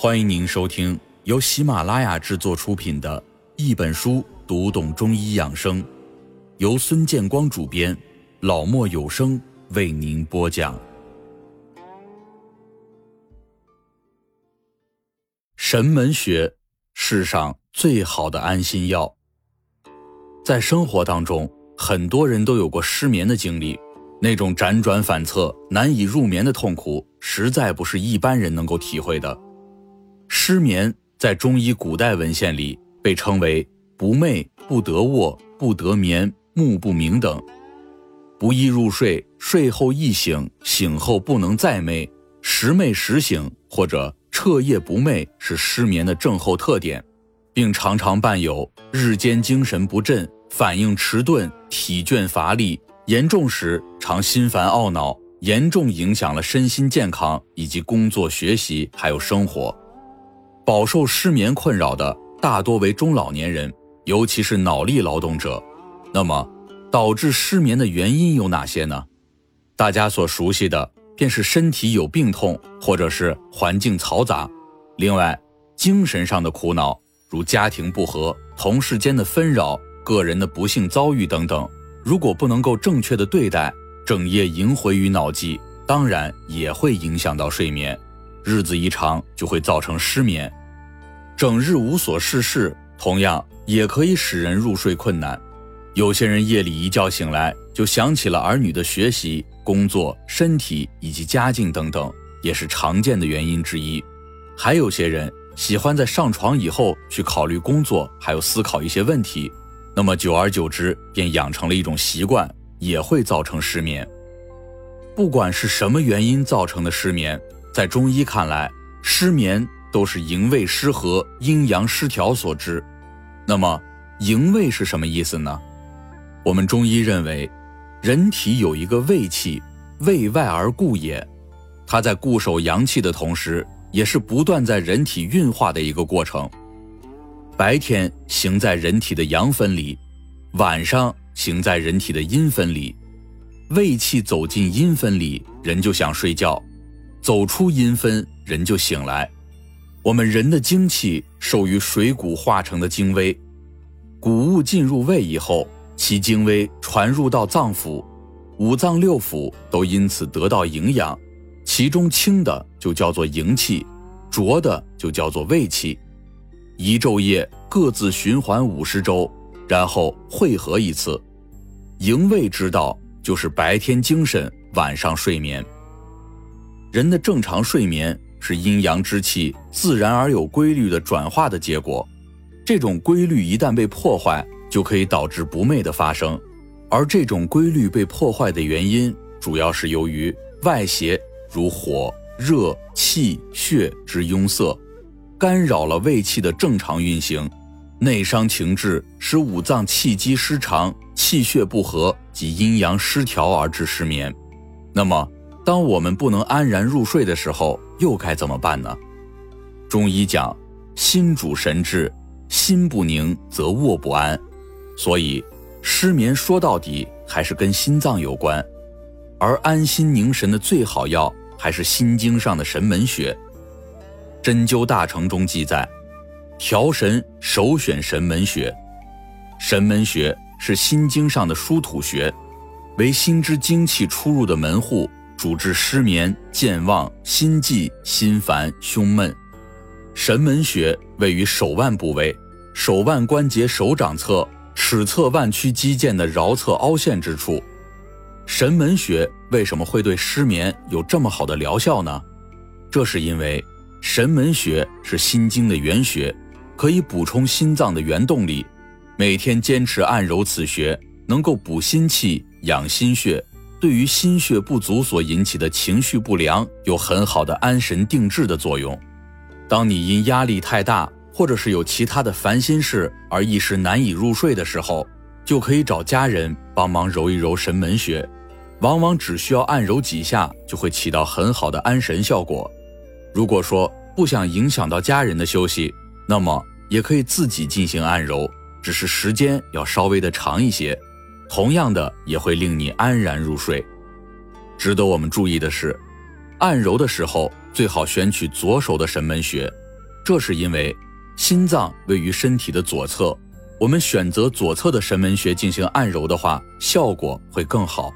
欢迎您收听由喜马拉雅制作出品的《一本书读懂中医养生》，由孙建光主编，老莫有声为您播讲。神门穴，世上最好的安心药。在生活当中，很多人都有过失眠的经历，那种辗转反侧、难以入眠的痛苦，实在不是一般人能够体会的。失眠在中医古代文献里被称为不寐、不得卧、不得眠、目不明等，不易入睡，睡后易醒，醒后不能再寐，时寐时醒或者彻夜不寐是失眠的症候特点，并常常伴有日间精神不振、反应迟钝、体倦乏力，严重时常心烦懊恼，严重影响了身心健康以及工作学习还有生活。饱受失眠困扰的大多为中老年人，尤其是脑力劳动者。那么，导致失眠的原因有哪些呢？大家所熟悉的便是身体有病痛，或者是环境嘈杂。另外，精神上的苦恼，如家庭不和、同事间的纷扰、个人的不幸遭遇等等，如果不能够正确的对待，整夜萦回于脑际，当然也会影响到睡眠。日子一长，就会造成失眠。整日无所事事，同样也可以使人入睡困难。有些人夜里一觉醒来，就想起了儿女的学习、工作、身体以及家境等等，也是常见的原因之一。还有些人喜欢在上床以后去考虑工作，还有思考一些问题，那么久而久之便养成了一种习惯，也会造成失眠。不管是什么原因造成的失眠，在中医看来，失眠。都是营卫失和、阴阳失调所致。那么，营卫是什么意思呢？我们中医认为，人体有一个卫气，卫外而固也。它在固守阳气的同时，也是不断在人体运化的一个过程。白天行在人体的阳分里，晚上行在人体的阴分里。胃气走进阴分里，人就想睡觉；走出阴分，人就醒来。我们人的精气受于水谷化成的精微，谷物进入胃以后，其精微传入到脏腑，五脏六腑都因此得到营养。其中轻的就叫做营气，浊的就叫做胃气。一昼夜各自循环五十周，然后汇合一次。营卫之道就是白天精神，晚上睡眠。人的正常睡眠。是阴阳之气自然而有规律的转化的结果，这种规律一旦被破坏，就可以导致不寐的发生。而这种规律被破坏的原因，主要是由于外邪如火、热、气、血之壅塞，干扰了胃气的正常运行，内伤情志，使五脏气机失常、气血不和及阴阳失调而致失眠。那么，当我们不能安然入睡的时候，又该怎么办呢？中医讲，心主神志，心不宁则卧不安，所以失眠说到底还是跟心脏有关。而安心宁神的最好药还是心经上的神门穴。针灸大成中记载，调神首选神门穴。神门穴是心经上的疏土穴，为心之精气出入的门户。主治失眠、健忘、心悸、心烦、胸闷。神门穴位于手腕部位，手腕关节手掌侧尺侧腕屈肌腱的桡侧凹陷之处。神门穴为什么会对失眠有这么好的疗效呢？这是因为神门穴是心经的原穴，可以补充心脏的原动力。每天坚持按揉此穴，能够补心气、养心血。对于心血不足所引起的情绪不良，有很好的安神定志的作用。当你因压力太大，或者是有其他的烦心事而一时难以入睡的时候，就可以找家人帮忙揉一揉神门穴，往往只需要按揉几下，就会起到很好的安神效果。如果说不想影响到家人的休息，那么也可以自己进行按揉，只是时间要稍微的长一些。同样的也会令你安然入睡。值得我们注意的是，按揉的时候最好选取左手的神门穴，这是因为心脏位于身体的左侧，我们选择左侧的神门穴进行按揉的话，效果会更好。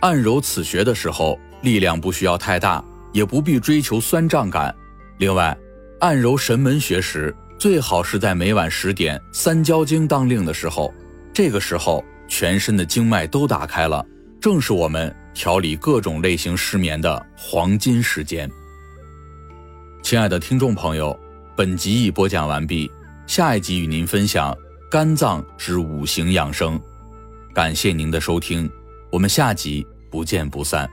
按揉此穴的时候，力量不需要太大，也不必追求酸胀感。另外，按揉神门穴时，最好是在每晚十点三焦经当令的时候，这个时候全身的经脉都打开了，正是我们调理各种类型失眠的黄金时间。亲爱的听众朋友，本集已播讲完毕，下一集与您分享肝脏之五行养生。感谢您的收听，我们下集不见不散。